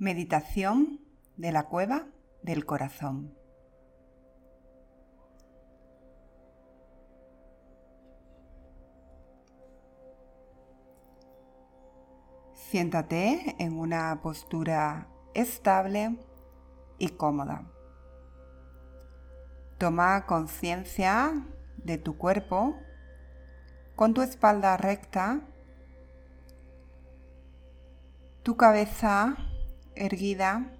Meditación de la cueva del corazón. Siéntate en una postura estable y cómoda. Toma conciencia de tu cuerpo con tu espalda recta, tu cabeza erguida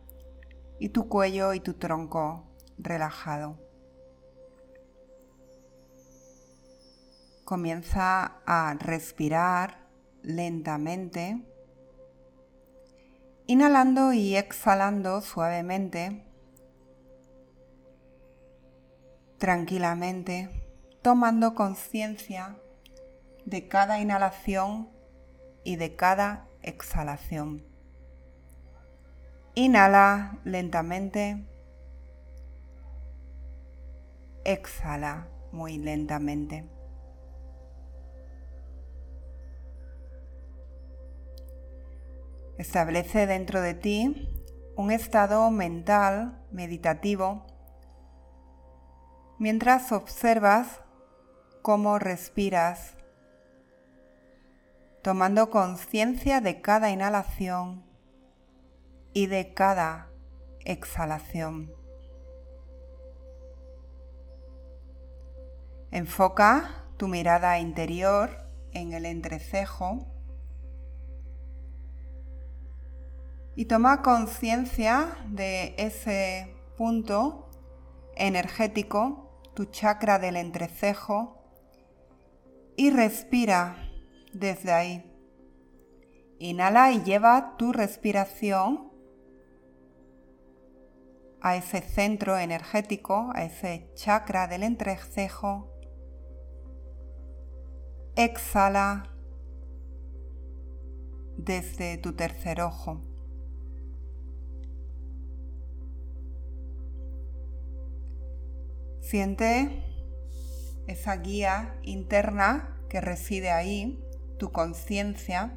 y tu cuello y tu tronco relajado. Comienza a respirar lentamente, inhalando y exhalando suavemente tranquilamente, tomando conciencia de cada inhalación y de cada exhalación. Inhala lentamente. Exhala muy lentamente. Establece dentro de ti un estado mental meditativo mientras observas cómo respiras, tomando conciencia de cada inhalación y de cada exhalación. Enfoca tu mirada interior en el entrecejo y toma conciencia de ese punto energético tu chakra del entrecejo y respira desde ahí. Inhala y lleva tu respiración a ese centro energético, a ese chakra del entrecejo. Exhala desde tu tercer ojo. Siente esa guía interna que reside ahí, tu conciencia,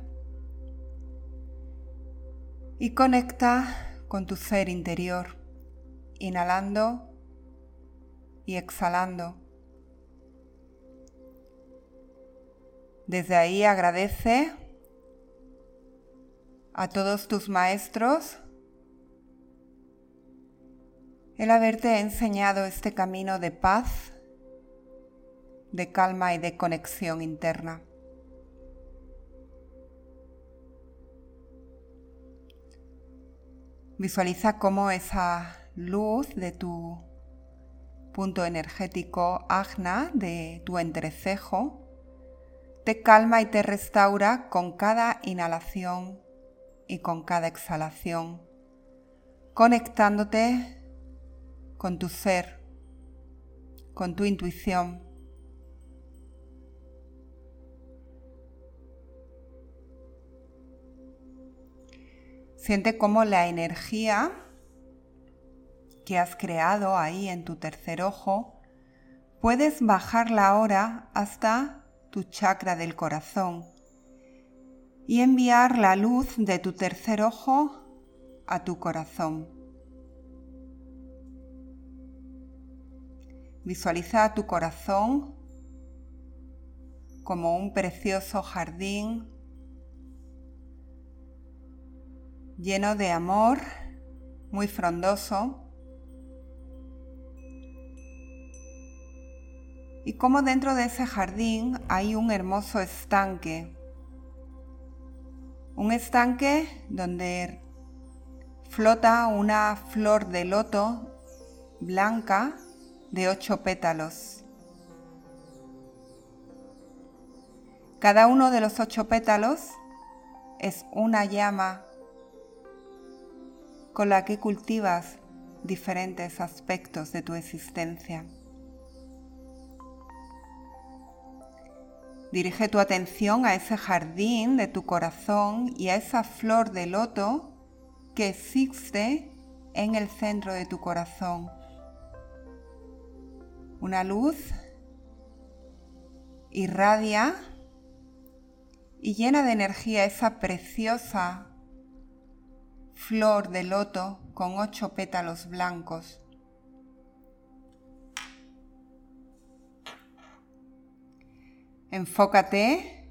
y conecta con tu ser interior, inhalando y exhalando. Desde ahí agradece a todos tus maestros el haberte enseñado este camino de paz, de calma y de conexión interna. Visualiza cómo esa luz de tu punto energético agna, de tu entrecejo, te calma y te restaura con cada inhalación y con cada exhalación, conectándote con tu ser, con tu intuición. Siente cómo la energía que has creado ahí en tu tercer ojo, puedes bajarla ahora hasta tu chakra del corazón y enviar la luz de tu tercer ojo a tu corazón. Visualiza tu corazón como un precioso jardín lleno de amor, muy frondoso. Y como dentro de ese jardín hay un hermoso estanque. Un estanque donde flota una flor de loto blanca de ocho pétalos. Cada uno de los ocho pétalos es una llama con la que cultivas diferentes aspectos de tu existencia. Dirige tu atención a ese jardín de tu corazón y a esa flor de loto que existe en el centro de tu corazón una luz irradia y llena de energía esa preciosa flor de loto con ocho pétalos blancos. Enfócate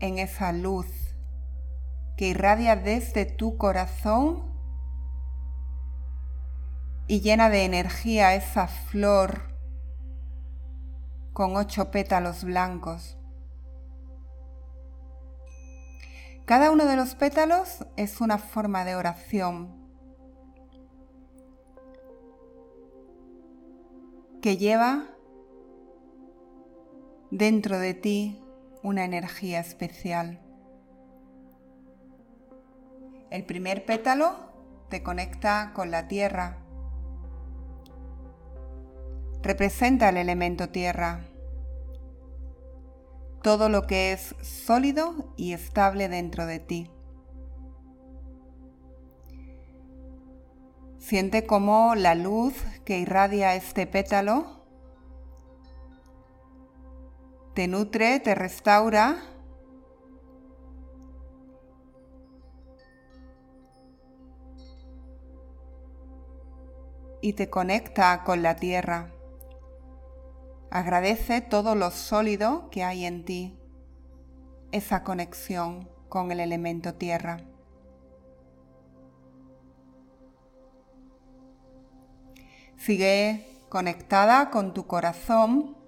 en esa luz que irradia desde tu corazón y llena de energía esa flor con ocho pétalos blancos. Cada uno de los pétalos es una forma de oración que lleva dentro de ti una energía especial. El primer pétalo te conecta con la tierra. Representa el elemento tierra. Todo lo que es sólido y estable dentro de ti. Siente cómo la luz que irradia este pétalo te nutre, te restaura. Y te conecta con la tierra. Agradece todo lo sólido que hay en ti, esa conexión con el elemento tierra. Sigue conectada con tu corazón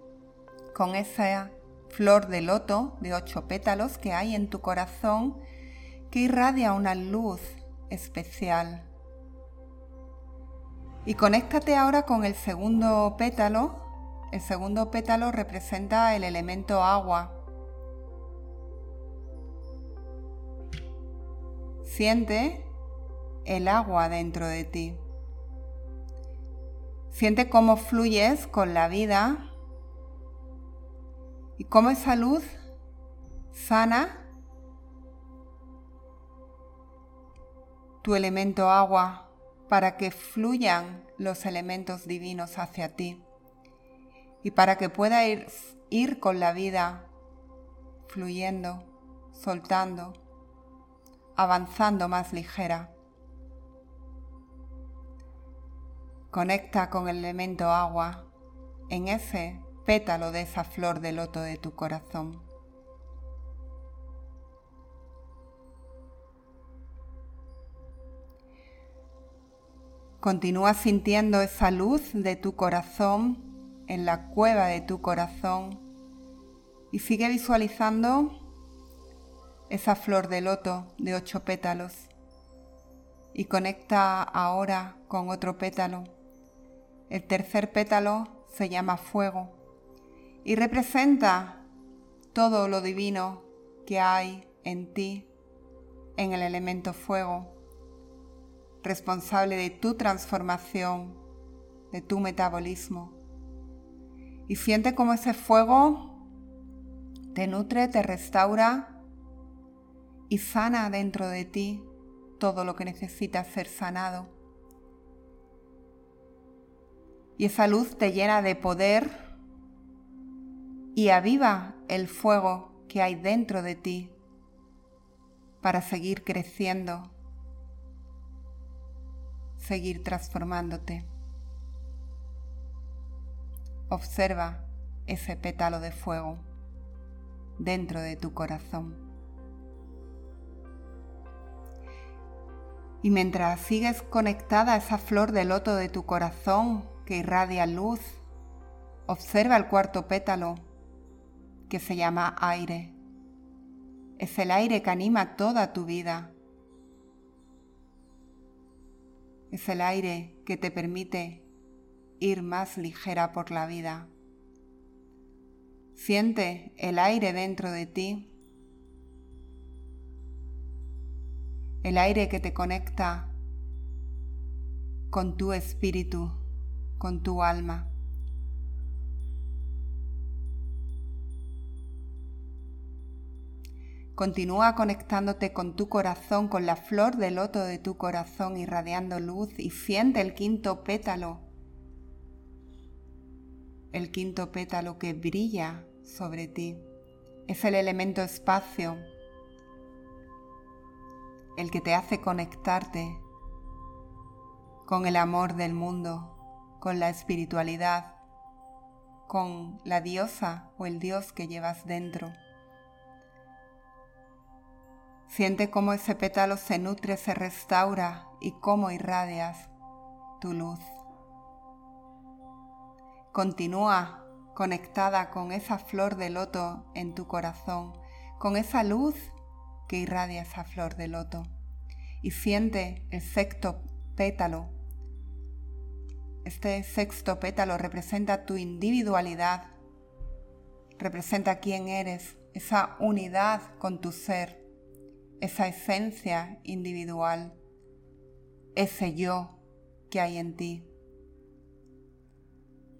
con esa flor de loto de ocho pétalos que hay en tu corazón que irradia una luz especial. Y conéctate ahora con el segundo pétalo. El segundo pétalo representa el elemento agua. Siente el agua dentro de ti. Siente cómo fluyes con la vida y cómo esa luz sana tu elemento agua para que fluyan los elementos divinos hacia ti y para que pueda ir, ir con la vida fluyendo, soltando, avanzando más ligera. Conecta con el elemento agua en ese pétalo de esa flor de loto de tu corazón. Continúa sintiendo esa luz de tu corazón en la cueva de tu corazón y sigue visualizando esa flor de loto de ocho pétalos y conecta ahora con otro pétalo. El tercer pétalo se llama fuego y representa todo lo divino que hay en ti, en el elemento fuego, responsable de tu transformación, de tu metabolismo. Y siente como ese fuego te nutre, te restaura y sana dentro de ti todo lo que necesita ser sanado. Y esa luz te llena de poder y aviva el fuego que hay dentro de ti para seguir creciendo, seguir transformándote. Observa ese pétalo de fuego dentro de tu corazón. Y mientras sigues conectada a esa flor de loto de tu corazón que irradia luz, observa el cuarto pétalo que se llama aire. Es el aire que anima toda tu vida. Es el aire que te permite ir más ligera por la vida. Siente el aire dentro de ti. El aire que te conecta con tu espíritu, con tu alma. Continúa conectándote con tu corazón, con la flor de loto de tu corazón, irradiando luz y siente el quinto pétalo. El quinto pétalo que brilla sobre ti. Es el elemento espacio. el que te hace conectarte con el amor del mundo, con la espiritualidad, con la diosa o el dios que llevas dentro. Siente cómo ese pétalo se nutre, se restaura y cómo irradias tu luz. Continúa conectada con esa flor de loto en tu corazón, con esa luz que irradia esa flor de loto. Y siente el sexto pétalo. Este sexto pétalo representa tu individualidad, representa quién eres, esa unidad con tu ser, esa esencia individual, ese yo que hay en ti,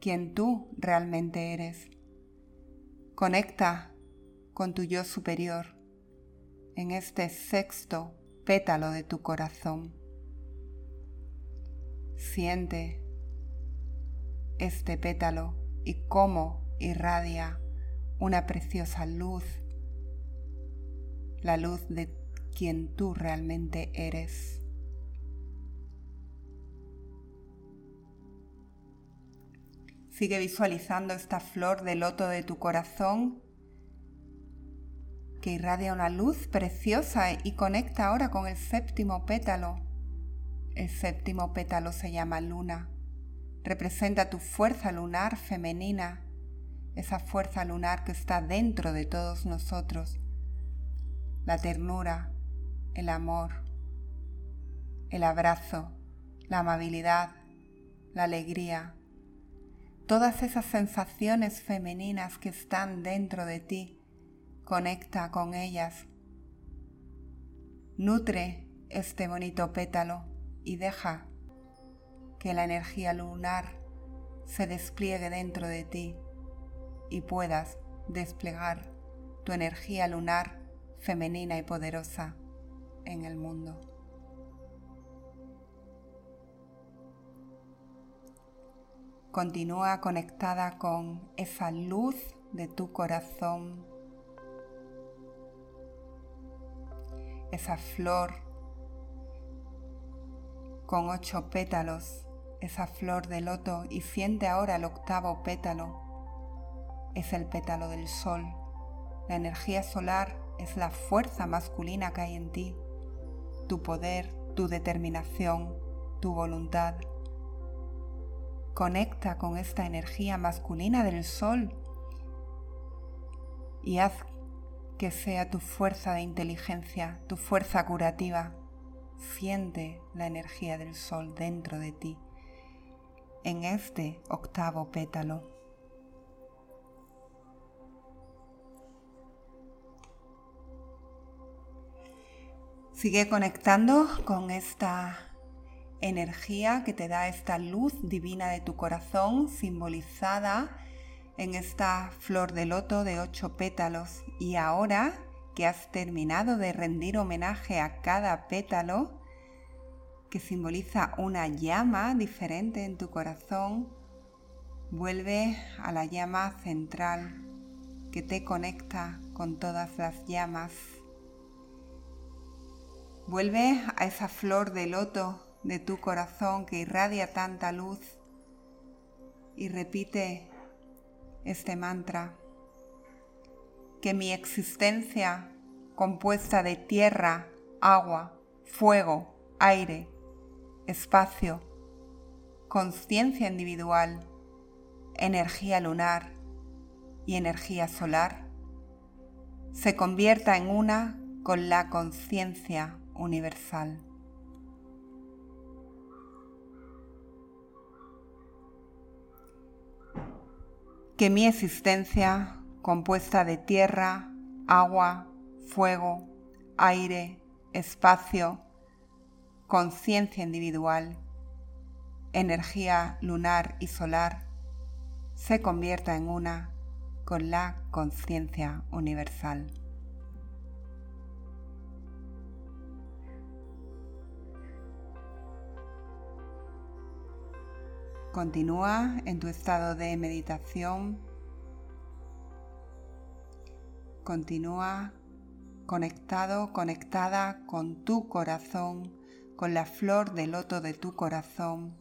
quien tú realmente eres. Conecta con tu yo superior en este sexto pétalo de tu corazón. Siente este pétalo y cómo irradia una preciosa luz, la luz de quien tú realmente eres. Sigue visualizando esta flor de loto de tu corazón que irradia una luz preciosa y conecta ahora con el séptimo pétalo. El séptimo pétalo se llama luna. Representa tu fuerza lunar femenina, esa fuerza lunar que está dentro de todos nosotros. La ternura, el amor, el abrazo, la amabilidad, la alegría, todas esas sensaciones femeninas que están dentro de ti Conecta con ellas. Nutre este bonito pétalo y deja que la energía lunar se despliegue dentro de ti y puedas desplegar tu energía lunar femenina y poderosa en el mundo. Continúa conectada con esa luz de tu corazón esa flor con ocho pétalos, esa flor de loto y siente ahora el octavo pétalo. Es el pétalo del sol. La energía solar es la fuerza masculina que hay en ti, tu poder, tu determinación, tu voluntad. Conecta con esta energía masculina del sol y haz que sea tu fuerza de inteligencia, tu fuerza curativa. Siente la energía del sol dentro de ti, en este octavo pétalo. Sigue conectando con esta energía que te da esta luz divina de tu corazón simbolizada en esta flor de loto de ocho pétalos y ahora que has terminado de rendir homenaje a cada pétalo, que simboliza una llama diferente en tu corazón, vuelve a la llama central que te conecta con todas las llamas. Vuelve a esa flor de loto de tu corazón que irradia tanta luz y repite este mantra, que mi existencia compuesta de tierra, agua, fuego, aire, espacio, conciencia individual, energía lunar y energía solar, se convierta en una con la conciencia universal. que mi existencia, compuesta de tierra, agua, fuego, aire, espacio, conciencia individual, energía lunar y solar, se convierta en una con la conciencia universal. Continúa en tu estado de meditación. Continúa conectado, conectada con tu corazón, con la flor de loto de tu corazón.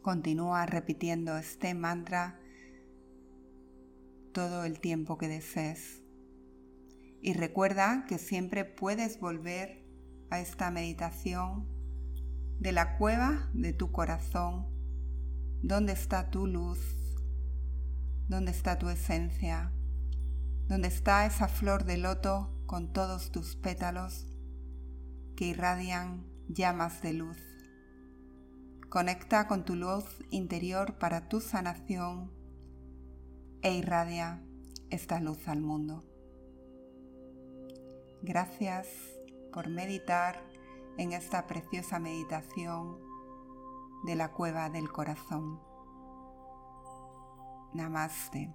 Continúa repitiendo este mantra todo el tiempo que desees. Y recuerda que siempre puedes volver a esta meditación de la cueva de tu corazón, donde está tu luz, donde está tu esencia, donde está esa flor de loto con todos tus pétalos que irradian llamas de luz. Conecta con tu luz interior para tu sanación e irradia esta luz al mundo. Gracias por meditar en esta preciosa meditación de la cueva del corazón. Namaste.